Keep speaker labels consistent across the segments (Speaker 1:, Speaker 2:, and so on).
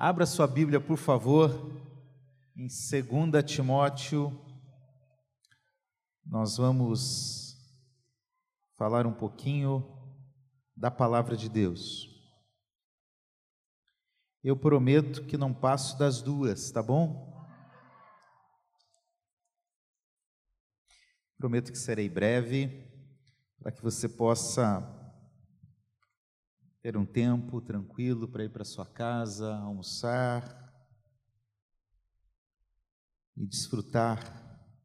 Speaker 1: Abra sua Bíblia, por favor, em 2 Timóteo. Nós vamos falar um pouquinho da palavra de Deus. Eu prometo que não passo das duas, tá bom? Prometo que serei breve, para que você possa ter um tempo tranquilo para ir para sua casa, almoçar e desfrutar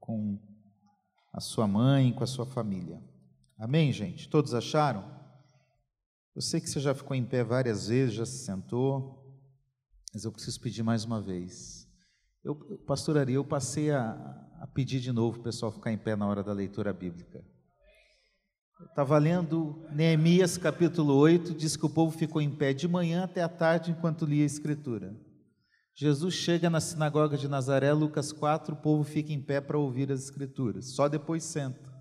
Speaker 1: com a sua mãe, com a sua família. Amém, gente? Todos acharam? Eu sei que você já ficou em pé várias vezes, já se sentou, mas eu preciso pedir mais uma vez. Eu, pastor Ari, eu passei a, a pedir de novo o pessoal ficar em pé na hora da leitura bíblica. Estava lendo Neemias capítulo 8, diz que o povo ficou em pé de manhã até a tarde enquanto lia a Escritura. Jesus chega na sinagoga de Nazaré, Lucas 4, o povo fica em pé para ouvir as Escrituras, só depois senta.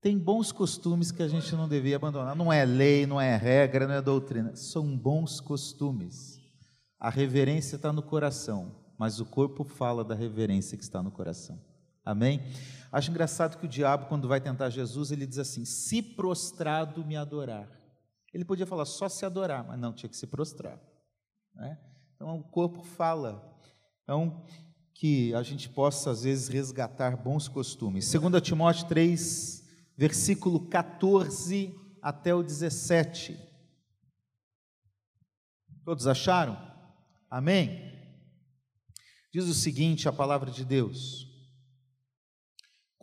Speaker 1: Tem bons costumes que a gente não devia abandonar. Não é lei, não é regra, não é doutrina. São bons costumes. A reverência está no coração, mas o corpo fala da reverência que está no coração. Amém? Acho engraçado que o diabo, quando vai tentar Jesus, ele diz assim: se prostrado me adorar. Ele podia falar só se adorar, mas não, tinha que se prostrar. Né? Então o corpo fala. Então, que a gente possa, às vezes, resgatar bons costumes. 2 Timóteo 3, versículo 14 até o 17. Todos acharam? Amém? Diz o seguinte: a palavra de Deus.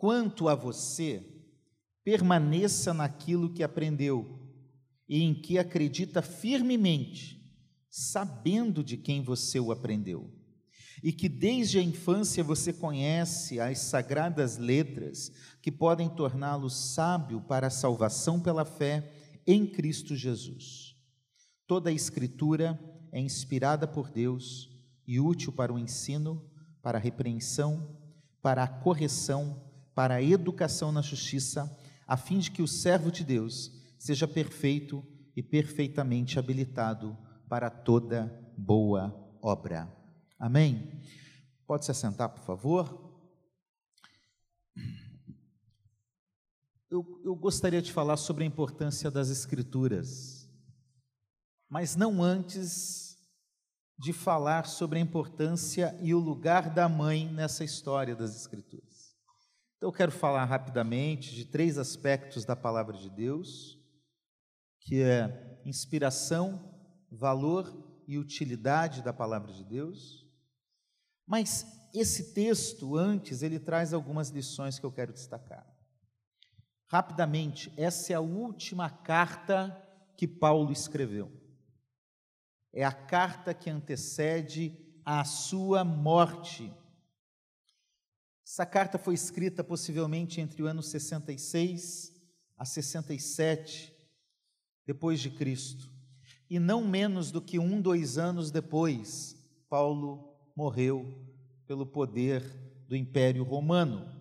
Speaker 1: Quanto a você, permaneça naquilo que aprendeu e em que acredita firmemente, sabendo de quem você o aprendeu, e que desde a infância você conhece as sagradas letras que podem torná-lo sábio para a salvação pela fé em Cristo Jesus. Toda a Escritura é inspirada por Deus e útil para o ensino, para a repreensão, para a correção, para a educação na justiça, a fim de que o servo de Deus seja perfeito e perfeitamente habilitado para toda boa obra. Amém? Pode se assentar, por favor? Eu, eu gostaria de falar sobre a importância das Escrituras, mas não antes de falar sobre a importância e o lugar da mãe nessa história das Escrituras. Então, eu quero falar rapidamente de três aspectos da palavra de Deus, que é inspiração, valor e utilidade da palavra de Deus. Mas esse texto, antes, ele traz algumas lições que eu quero destacar. Rapidamente, essa é a última carta que Paulo escreveu. É a carta que antecede a sua morte. Essa carta foi escrita possivelmente entre o ano 66 a 67 depois de Cristo. E não menos do que um, dois anos depois, Paulo morreu pelo poder do Império Romano.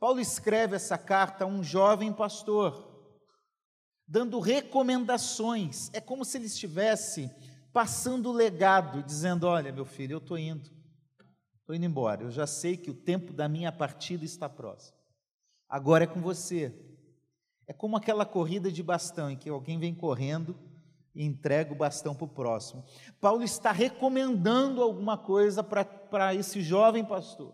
Speaker 1: Paulo escreve essa carta a um jovem pastor, dando recomendações. É como se ele estivesse passando o legado, dizendo: Olha, meu filho, eu estou indo. Estou indo embora. Eu já sei que o tempo da minha partida está próximo. Agora é com você. É como aquela corrida de bastão em que alguém vem correndo e entrega o bastão para o próximo. Paulo está recomendando alguma coisa para esse jovem pastor,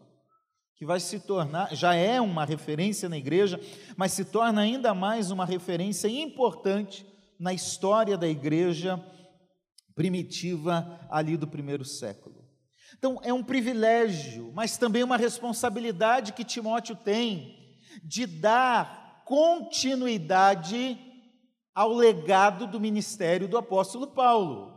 Speaker 1: que vai se tornar, já é uma referência na igreja, mas se torna ainda mais uma referência importante na história da igreja primitiva ali do primeiro século. Então, é um privilégio, mas também uma responsabilidade que Timóteo tem de dar continuidade ao legado do ministério do apóstolo Paulo.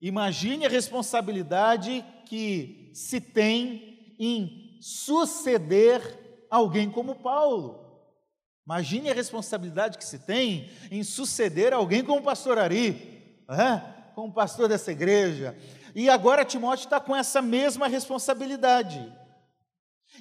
Speaker 1: Imagine a responsabilidade que se tem em suceder alguém como Paulo. Imagine a responsabilidade que se tem em suceder alguém como o pastor Ari, como pastor dessa igreja, e agora Timóteo está com essa mesma responsabilidade.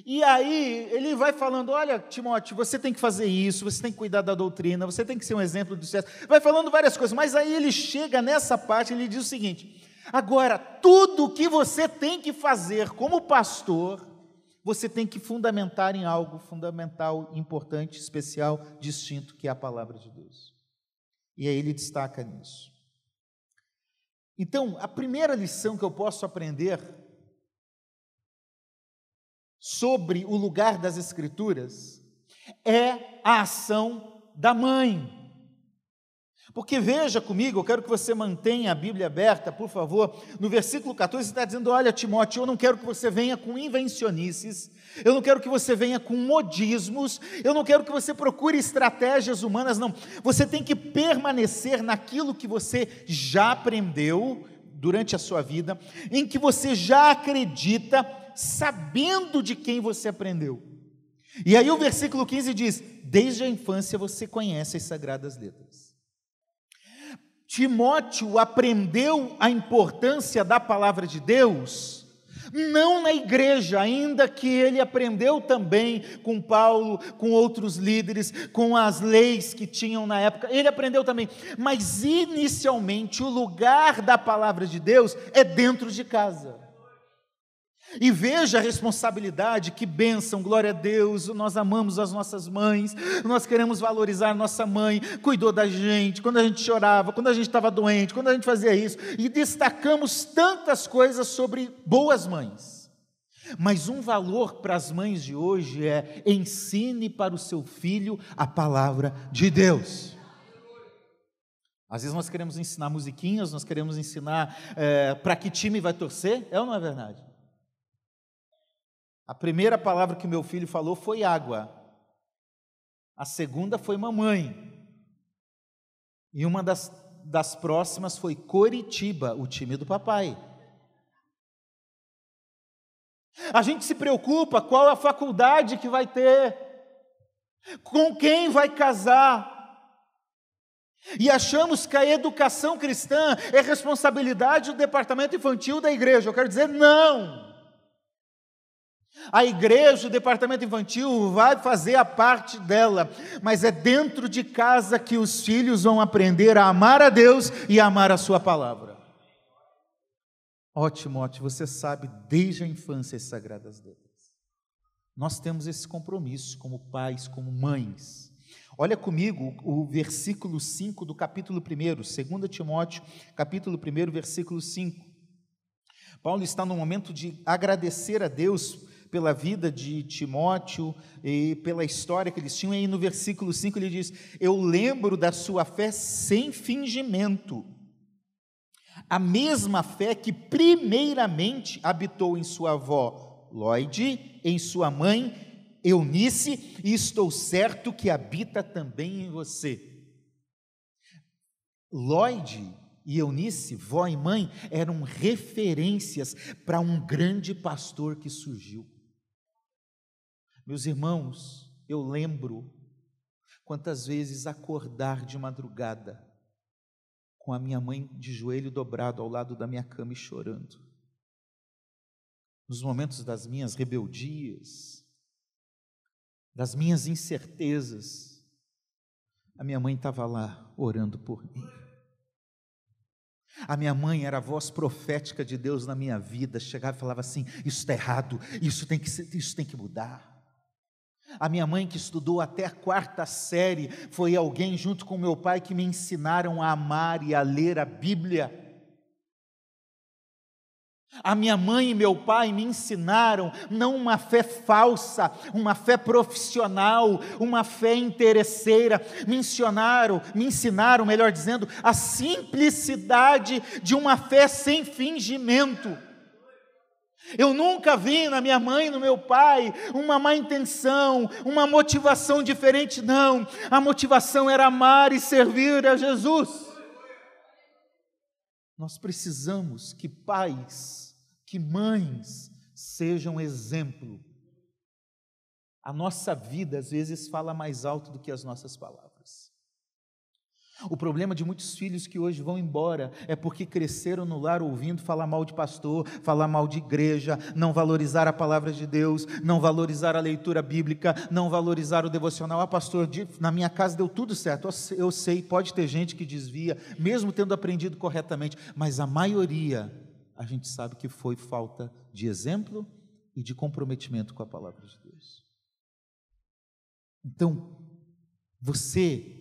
Speaker 1: E aí ele vai falando: olha, Timóteo, você tem que fazer isso, você tem que cuidar da doutrina, você tem que ser um exemplo de sucesso. Vai falando várias coisas, mas aí ele chega nessa parte ele diz o seguinte: Agora, tudo que você tem que fazer como pastor, você tem que fundamentar em algo fundamental, importante, especial, distinto, que é a palavra de Deus. E aí ele destaca nisso. Então, a primeira lição que eu posso aprender sobre o lugar das Escrituras é a ação da mãe. Porque veja comigo, eu quero que você mantenha a Bíblia aberta, por favor. No versículo 14 está dizendo: Olha, Timóteo, eu não quero que você venha com invencionices, eu não quero que você venha com modismos, eu não quero que você procure estratégias humanas, não. Você tem que permanecer naquilo que você já aprendeu durante a sua vida, em que você já acredita, sabendo de quem você aprendeu. E aí o versículo 15 diz: Desde a infância você conhece as sagradas letras. Timóteo aprendeu a importância da palavra de Deus, não na igreja, ainda que ele aprendeu também com Paulo, com outros líderes, com as leis que tinham na época, ele aprendeu também, mas inicialmente o lugar da palavra de Deus é dentro de casa. E veja a responsabilidade, que bênção, glória a Deus. Nós amamos as nossas mães, nós queremos valorizar nossa mãe, cuidou da gente, quando a gente chorava, quando a gente estava doente, quando a gente fazia isso, e destacamos tantas coisas sobre boas mães. Mas um valor para as mães de hoje é ensine para o seu filho a palavra de Deus. Às vezes nós queremos ensinar musiquinhas, nós queremos ensinar é, para que time vai torcer, é ou não é verdade? A primeira palavra que meu filho falou foi água. A segunda foi mamãe. E uma das, das próximas foi Coritiba, o time do papai. A gente se preocupa qual a faculdade que vai ter, com quem vai casar. E achamos que a educação cristã é responsabilidade do departamento infantil da igreja. Eu quero dizer, não. A igreja, o departamento infantil vai fazer a parte dela, mas é dentro de casa que os filhos vão aprender a amar a Deus e a amar a Sua palavra. Ótimo, ótimo, você sabe desde a infância as sagradas letras. Nós temos esse compromisso como pais, como mães. Olha comigo o versículo 5 do capítulo 1, 2 Timóteo, capítulo 1, versículo 5. Paulo está no momento de agradecer a Deus pela vida de Timóteo e pela história que eles tinham. E aí no versículo 5 ele diz: Eu lembro da sua fé sem fingimento. A mesma fé que primeiramente habitou em sua avó Lloyd, em sua mãe Eunice, e estou certo que habita também em você. Lloyd e Eunice, vó e mãe, eram referências para um grande pastor que surgiu. Meus irmãos, eu lembro quantas vezes acordar de madrugada com a minha mãe de joelho dobrado ao lado da minha cama e chorando. Nos momentos das minhas rebeldias, das minhas incertezas, a minha mãe estava lá orando por mim. A minha mãe era a voz profética de Deus na minha vida, chegava e falava assim: Isso está errado, isso tem que, isso tem que mudar. A minha mãe, que estudou até a quarta série, foi alguém, junto com meu pai, que me ensinaram a amar e a ler a Bíblia. A minha mãe e meu pai me ensinaram não uma fé falsa, uma fé profissional, uma fé interesseira, me ensinaram, me ensinaram, melhor dizendo, a simplicidade de uma fé sem fingimento. Eu nunca vi na minha mãe, no meu pai, uma má intenção, uma motivação diferente, não. A motivação era amar e servir a Jesus. Nós precisamos que pais, que mães sejam exemplo. A nossa vida às vezes fala mais alto do que as nossas palavras. O problema de muitos filhos que hoje vão embora é porque cresceram no lar ouvindo falar mal de pastor, falar mal de igreja, não valorizar a palavra de Deus, não valorizar a leitura bíblica, não valorizar o devocional. Ah, pastor, na minha casa deu tudo certo. Eu sei, pode ter gente que desvia, mesmo tendo aprendido corretamente, mas a maioria a gente sabe que foi falta de exemplo e de comprometimento com a palavra de Deus. Então, você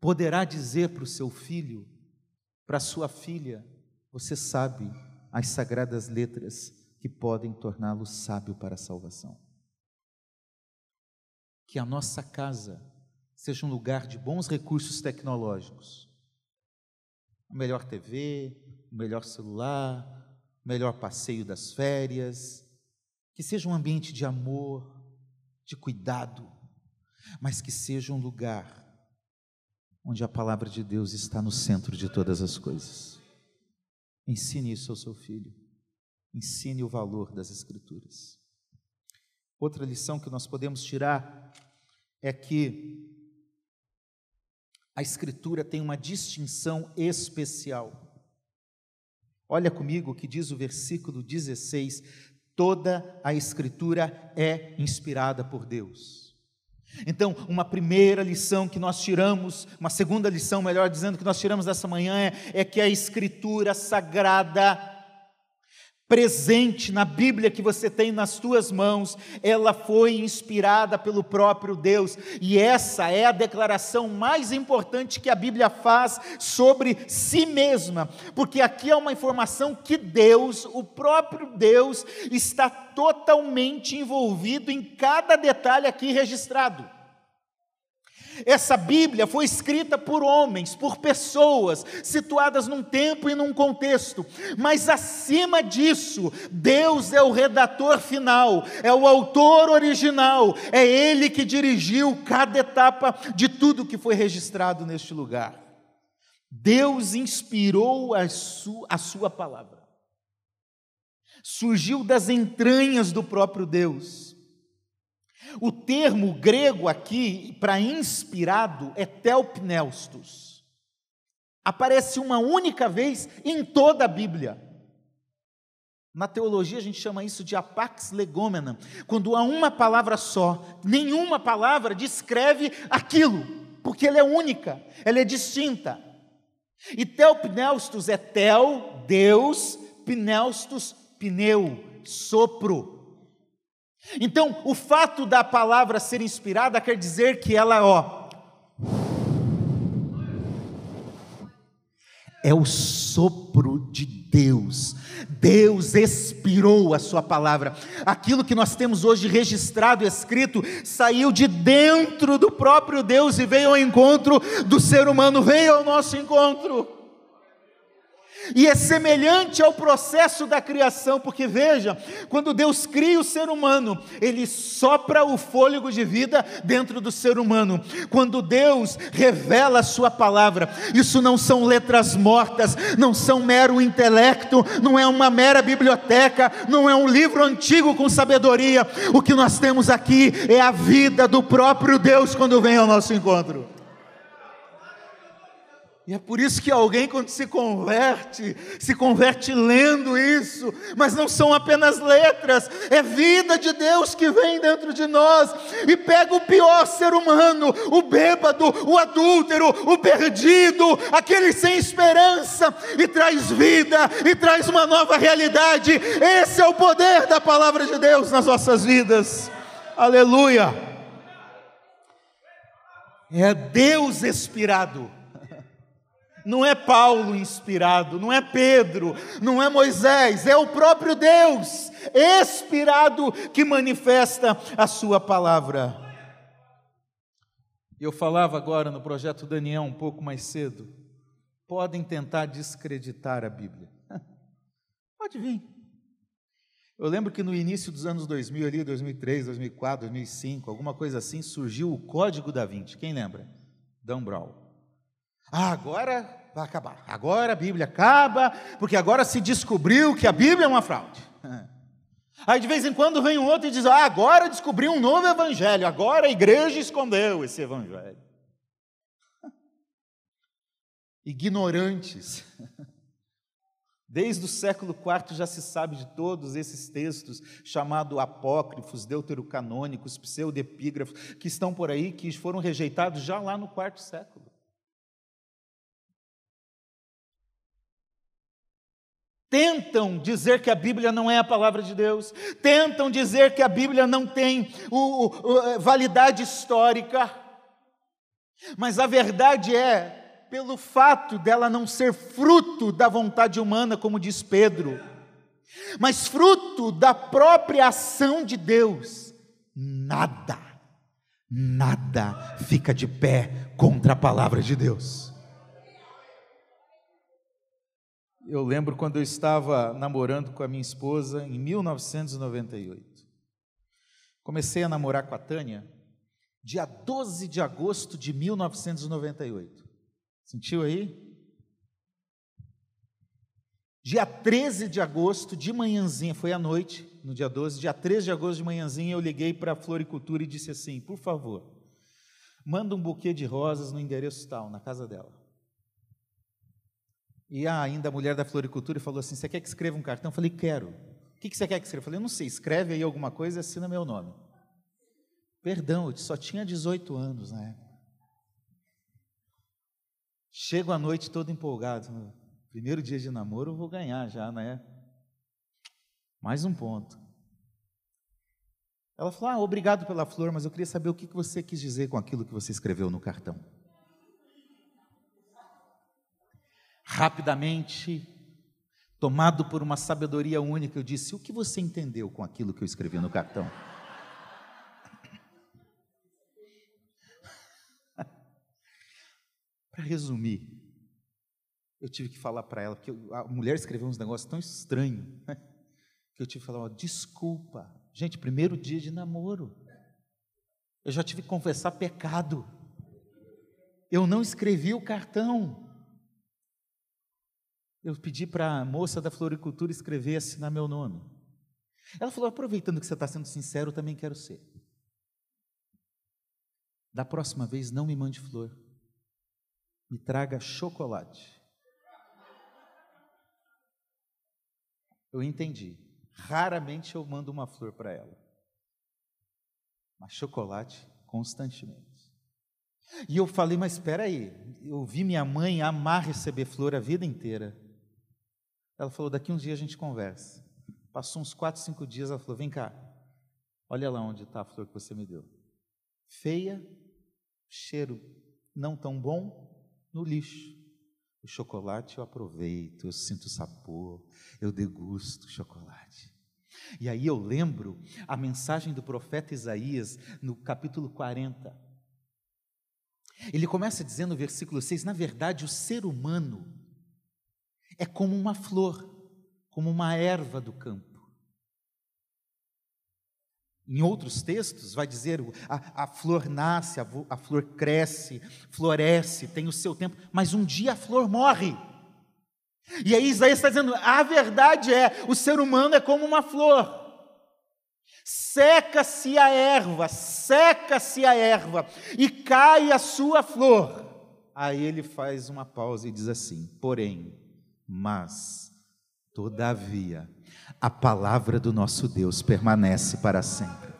Speaker 1: poderá dizer para o seu filho, para sua filha: Você sabe as sagradas letras que podem torná-lo sábio para a salvação. Que a nossa casa seja um lugar de bons recursos tecnológicos. A melhor TV, o melhor celular, o melhor passeio das férias. Que seja um ambiente de amor, de cuidado, mas que seja um lugar onde a palavra de Deus está no centro de todas as coisas. Ensine isso ao seu filho. Ensine o valor das Escrituras. Outra lição que nós podemos tirar é que a Escritura tem uma distinção especial. Olha comigo o que diz o versículo 16: toda a Escritura é inspirada por Deus. Então, uma primeira lição que nós tiramos, uma segunda lição, melhor dizendo, que nós tiramos dessa manhã é, é que a Escritura Sagrada, presente na Bíblia que você tem nas tuas mãos, ela foi inspirada pelo próprio Deus, e essa é a declaração mais importante que a Bíblia faz sobre si mesma, porque aqui é uma informação que Deus, o próprio Deus, está totalmente envolvido em cada detalhe aqui registrado. Essa Bíblia foi escrita por homens, por pessoas, situadas num tempo e num contexto, mas acima disso, Deus é o redator final, é o autor original, é Ele que dirigiu cada etapa de tudo que foi registrado neste lugar. Deus inspirou a sua, a sua palavra, surgiu das entranhas do próprio Deus o termo grego aqui para inspirado é telpneustos. Aparece uma única vez em toda a Bíblia. Na teologia a gente chama isso de apax legomena, quando há uma palavra só, nenhuma palavra descreve aquilo, porque ela é única, ela é distinta. E telpneustos é tel, Deus, pneustos, pneu, sopro. Então, o fato da palavra ser inspirada quer dizer que ela, ó, é o sopro de Deus. Deus expirou a sua palavra. Aquilo que nós temos hoje registrado, escrito, saiu de dentro do próprio Deus e veio ao encontro do ser humano, veio ao nosso encontro. E é semelhante ao processo da criação, porque veja, quando Deus cria o ser humano, Ele sopra o fôlego de vida dentro do ser humano. Quando Deus revela a Sua palavra, isso não são letras mortas, não são mero intelecto, não é uma mera biblioteca, não é um livro antigo com sabedoria. O que nós temos aqui é a vida do próprio Deus quando vem ao nosso encontro. E é por isso que alguém, quando se converte, se converte lendo isso, mas não são apenas letras, é vida de Deus que vem dentro de nós e pega o pior ser humano, o bêbado, o adúltero, o perdido, aquele sem esperança, e traz vida, e traz uma nova realidade. Esse é o poder da palavra de Deus nas nossas vidas. Aleluia! É Deus expirado não é Paulo inspirado, não é Pedro, não é Moisés, é o próprio Deus expirado que manifesta a sua palavra. Eu falava agora no projeto Daniel um pouco mais cedo. Podem tentar descreditar a Bíblia. Pode vir. Eu lembro que no início dos anos 2000, ali, 2003, 2004, 2005, alguma coisa assim, surgiu o Código da Vinci. Quem lembra? Dan Brown. Ah, agora vai acabar. Agora a Bíblia acaba, porque agora se descobriu que a Bíblia é uma fraude. Aí de vez em quando vem um outro e diz: Ah, agora descobriu um novo evangelho, agora a igreja escondeu esse evangelho. ignorantes. Desde o século IV já se sabe de todos esses textos, chamados apócrifos, deuterocanônicos, pseudepígrafos, que estão por aí, que foram rejeitados já lá no quarto século. Tentam dizer que a Bíblia não é a palavra de Deus, tentam dizer que a Bíblia não tem o, o, eh, validade histórica, mas a verdade é, pelo fato dela não ser fruto da vontade humana, como diz Pedro, mas fruto da própria ação de Deus, nada, nada fica de pé contra a palavra de Deus. Eu lembro quando eu estava namorando com a minha esposa em 1998. Comecei a namorar com a Tânia dia 12 de agosto de 1998. Sentiu aí? Dia 13 de agosto, de manhãzinha, foi à noite, no dia 12, dia 13 de agosto de manhãzinha, eu liguei para a Floricultura e disse assim: por favor, manda um buquê de rosas no endereço tal, na casa dela. E ainda a mulher da floricultura falou assim: Você quer que escreva um cartão? Eu falei: Quero. O que você quer que escreva? Eu falei: Não sei, escreve aí alguma coisa e assina meu nome. Perdão, eu só tinha 18 anos na época. Chego à noite todo empolgado. Primeiro dia de namoro eu vou ganhar já, né? Mais um ponto. Ela falou: Ah, obrigado pela flor, mas eu queria saber o que você quis dizer com aquilo que você escreveu no cartão. Rapidamente, tomado por uma sabedoria única, eu disse: O que você entendeu com aquilo que eu escrevi no cartão? para resumir, eu tive que falar para ela, porque a mulher escreveu uns negócios tão estranhos, né? que eu tive que falar: ó, desculpa. Gente, primeiro dia de namoro, eu já tive que confessar pecado. Eu não escrevi o cartão. Eu pedi para a moça da floricultura escrever e assinar meu nome. Ela falou: aproveitando que você está sendo sincero, eu também quero ser. Da próxima vez, não me mande flor, me traga chocolate. Eu entendi. Raramente eu mando uma flor para ela, mas chocolate constantemente. E eu falei, mas espera aí, eu vi minha mãe amar receber flor a vida inteira. Ela falou: daqui uns dias a gente conversa. Passou uns quatro, cinco dias, ela falou: vem cá, olha lá onde está a flor que você me deu. Feia, cheiro não tão bom, no lixo. O chocolate eu aproveito, eu sinto sabor, eu degusto o chocolate. E aí eu lembro a mensagem do profeta Isaías no capítulo 40. Ele começa dizendo no versículo 6: na verdade, o ser humano é como uma flor, como uma erva do campo. Em outros textos, vai dizer: a, a flor nasce, a, a flor cresce, floresce, tem o seu tempo, mas um dia a flor morre. E aí Isaías está dizendo: a verdade é, o ser humano é como uma flor. Seca-se a erva, seca-se a erva, e cai a sua flor. Aí ele faz uma pausa e diz assim: porém, mas, todavia, a palavra do nosso Deus permanece para sempre.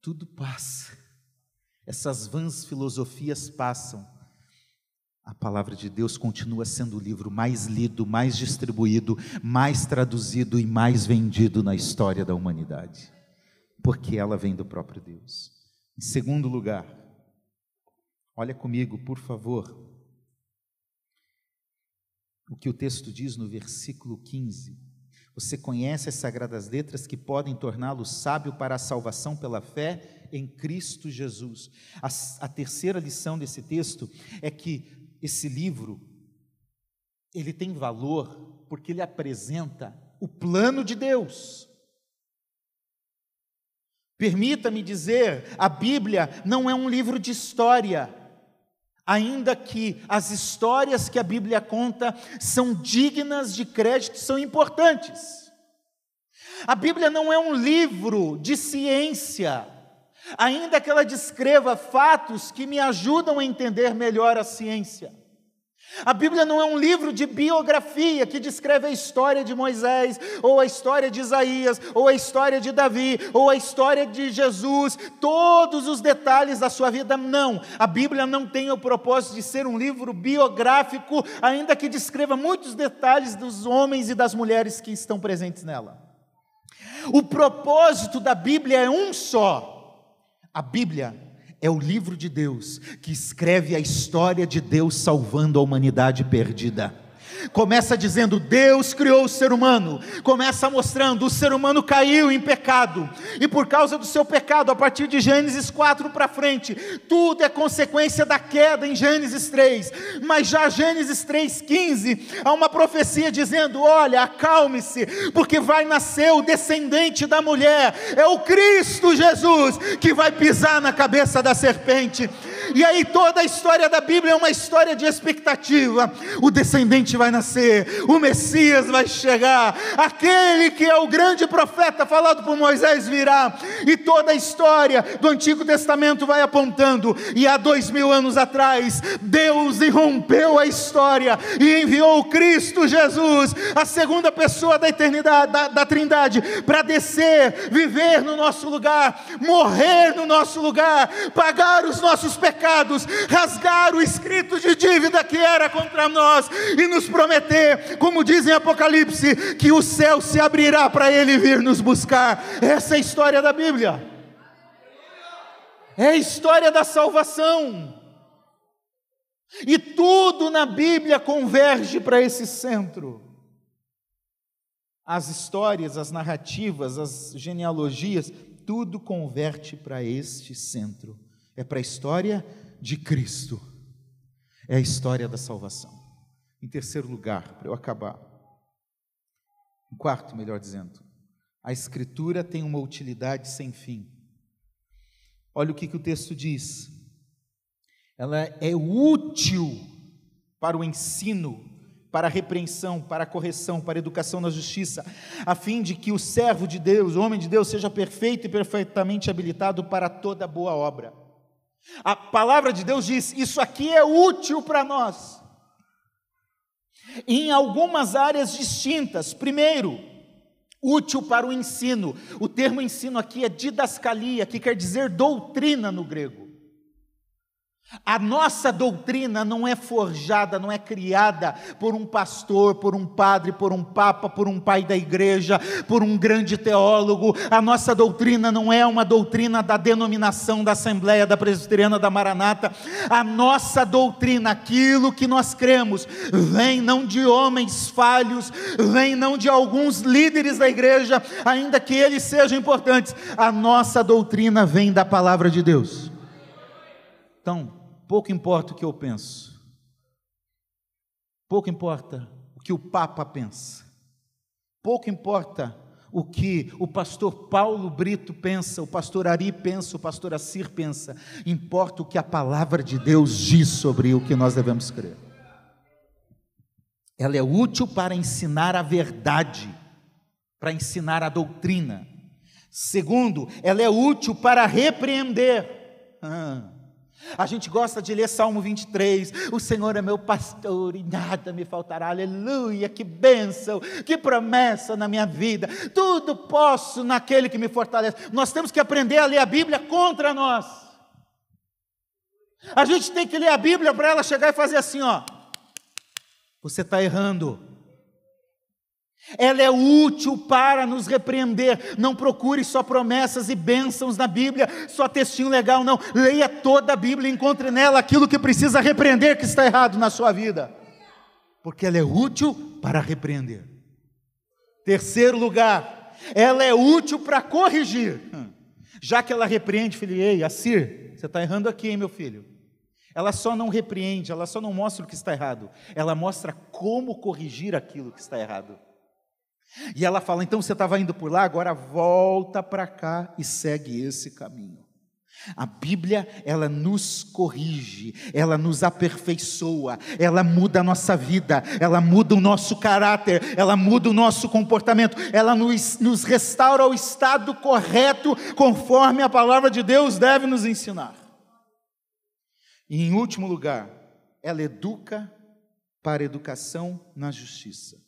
Speaker 1: Tudo passa, essas vãs filosofias passam, a palavra de Deus continua sendo o livro mais lido, mais distribuído, mais traduzido e mais vendido na história da humanidade, porque ela vem do próprio Deus. Em segundo lugar, olha comigo, por favor, o que o texto diz no versículo 15. Você conhece as sagradas letras que podem torná-lo sábio para a salvação pela fé em Cristo Jesus. A, a, terceira lição desse texto é que esse livro ele tem valor porque ele apresenta o plano de Deus. Permita-me dizer, a Bíblia não é um livro de história ainda que as histórias que a Bíblia conta são dignas de crédito, são importantes. A Bíblia não é um livro de ciência, ainda que ela descreva fatos que me ajudam a entender melhor a ciência. A Bíblia não é um livro de biografia que descreve a história de Moisés, ou a história de Isaías, ou a história de Davi, ou a história de Jesus, todos os detalhes da sua vida. Não, a Bíblia não tem o propósito de ser um livro biográfico, ainda que descreva muitos detalhes dos homens e das mulheres que estão presentes nela. O propósito da Bíblia é um só. A Bíblia é o livro de Deus que escreve a história de Deus salvando a humanidade perdida. Começa dizendo: Deus criou o ser humano. Começa mostrando: o ser humano caiu em pecado. E por causa do seu pecado, a partir de Gênesis 4 para frente, tudo é consequência da queda em Gênesis 3. Mas já Gênesis 3,15, há uma profecia dizendo: Olha, acalme-se, porque vai nascer o descendente da mulher, é o Cristo Jesus que vai pisar na cabeça da serpente. E aí toda a história da Bíblia é uma história de expectativa. O descendente vai nascer, o Messias vai chegar, aquele que é o grande profeta falado por Moisés virá, e toda a história do Antigo Testamento vai apontando. E há dois mil anos atrás, Deus irrompeu a história e enviou Cristo Jesus, a segunda pessoa da eternidade, da, da Trindade, para descer, viver no nosso lugar, morrer no nosso lugar, pagar os nossos pecados pecados, rasgar o escrito de dívida que era contra nós e nos prometer, como diz em Apocalipse, que o céu se abrirá para ele vir nos buscar. Essa é a história da Bíblia. É a história da salvação. E tudo na Bíblia converge para esse centro. As histórias, as narrativas, as genealogias, tudo converte para este centro é para a história de Cristo, é a história da salvação. Em terceiro lugar, para eu acabar, em quarto, melhor dizendo, a Escritura tem uma utilidade sem fim. Olha o que, que o texto diz. Ela é útil para o ensino, para a repreensão, para a correção, para a educação na justiça, a fim de que o servo de Deus, o homem de Deus, seja perfeito e perfeitamente habilitado para toda boa obra. A palavra de Deus diz: isso aqui é útil para nós. Em algumas áreas distintas. Primeiro, útil para o ensino. O termo ensino aqui é didascalia, que quer dizer doutrina no grego. A nossa doutrina não é forjada, não é criada por um pastor, por um padre, por um papa, por um pai da igreja, por um grande teólogo. A nossa doutrina não é uma doutrina da denominação da Assembleia da Presbiteriana da Maranata. A nossa doutrina, aquilo que nós cremos, vem não de homens falhos, vem não de alguns líderes da igreja, ainda que eles sejam importantes. A nossa doutrina vem da palavra de Deus. Então, pouco importa o que eu penso, pouco importa o que o Papa pensa, pouco importa o que o pastor Paulo Brito pensa, o pastor Ari pensa, o pastor Assir pensa, importa o que a palavra de Deus diz sobre o que nós devemos crer. Ela é útil para ensinar a verdade, para ensinar a doutrina. Segundo, ela é útil para repreender. Ah, a gente gosta de ler Salmo 23. O Senhor é meu pastor e nada me faltará. Aleluia, que bênção, que promessa na minha vida. Tudo posso naquele que me fortalece. Nós temos que aprender a ler a Bíblia contra nós. A gente tem que ler a Bíblia para ela chegar e fazer assim: ó. Você está errando. Ela é útil para nos repreender. Não procure só promessas e bênçãos na Bíblia, só textinho legal, não. Leia toda a Bíblia e encontre nela aquilo que precisa repreender que está errado na sua vida. Porque ela é útil para repreender. Terceiro lugar, ela é útil para corrigir. Já que ela repreende, filho, ei, Assir, você está errando aqui, hein, meu filho? Ela só não repreende, ela só não mostra o que está errado, ela mostra como corrigir aquilo que está errado. E ela fala: então você estava indo por lá, agora volta para cá e segue esse caminho. A Bíblia, ela nos corrige, ela nos aperfeiçoa, ela muda a nossa vida, ela muda o nosso caráter, ela muda o nosso comportamento, ela nos, nos restaura ao estado correto, conforme a palavra de Deus deve nos ensinar. E em último lugar, ela educa para educação na justiça.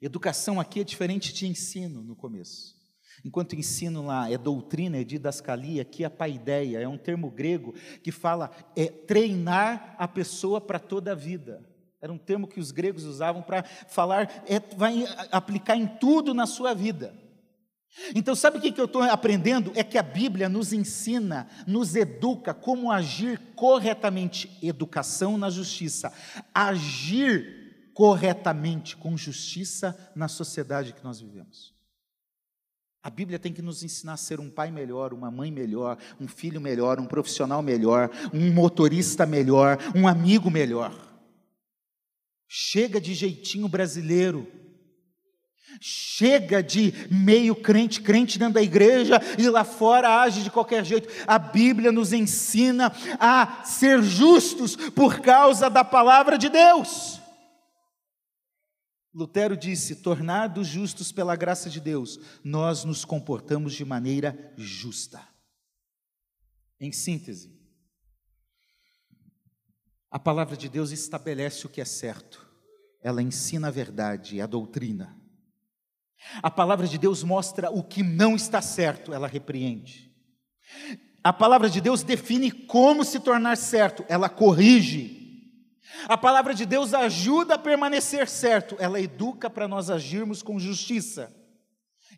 Speaker 1: Educação aqui é diferente de ensino no começo. Enquanto ensino lá é doutrina, é didascalia, aqui é paideia, é um termo grego que fala é treinar a pessoa para toda a vida. Era um termo que os gregos usavam para falar, é, vai aplicar em tudo na sua vida. Então, sabe o que eu estou aprendendo? É que a Bíblia nos ensina, nos educa como agir corretamente. Educação na justiça. Agir corretamente com justiça na sociedade que nós vivemos. A Bíblia tem que nos ensinar a ser um pai melhor, uma mãe melhor, um filho melhor, um profissional melhor, um motorista melhor, um amigo melhor. Chega de jeitinho brasileiro. Chega de meio crente, crente dentro da igreja e lá fora age de qualquer jeito. A Bíblia nos ensina a ser justos por causa da palavra de Deus. Lutero disse: tornados justos pela graça de Deus, nós nos comportamos de maneira justa. Em síntese, a palavra de Deus estabelece o que é certo, ela ensina a verdade, a doutrina. A palavra de Deus mostra o que não está certo, ela repreende. A palavra de Deus define como se tornar certo, ela corrige. A palavra de Deus ajuda a permanecer certo, ela educa para nós agirmos com justiça.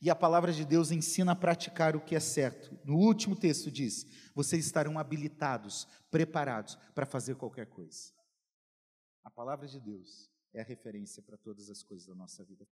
Speaker 1: E a palavra de Deus ensina a praticar o que é certo. No último texto diz: vocês estarão habilitados, preparados para fazer qualquer coisa. A palavra de Deus é a referência para todas as coisas da nossa vida.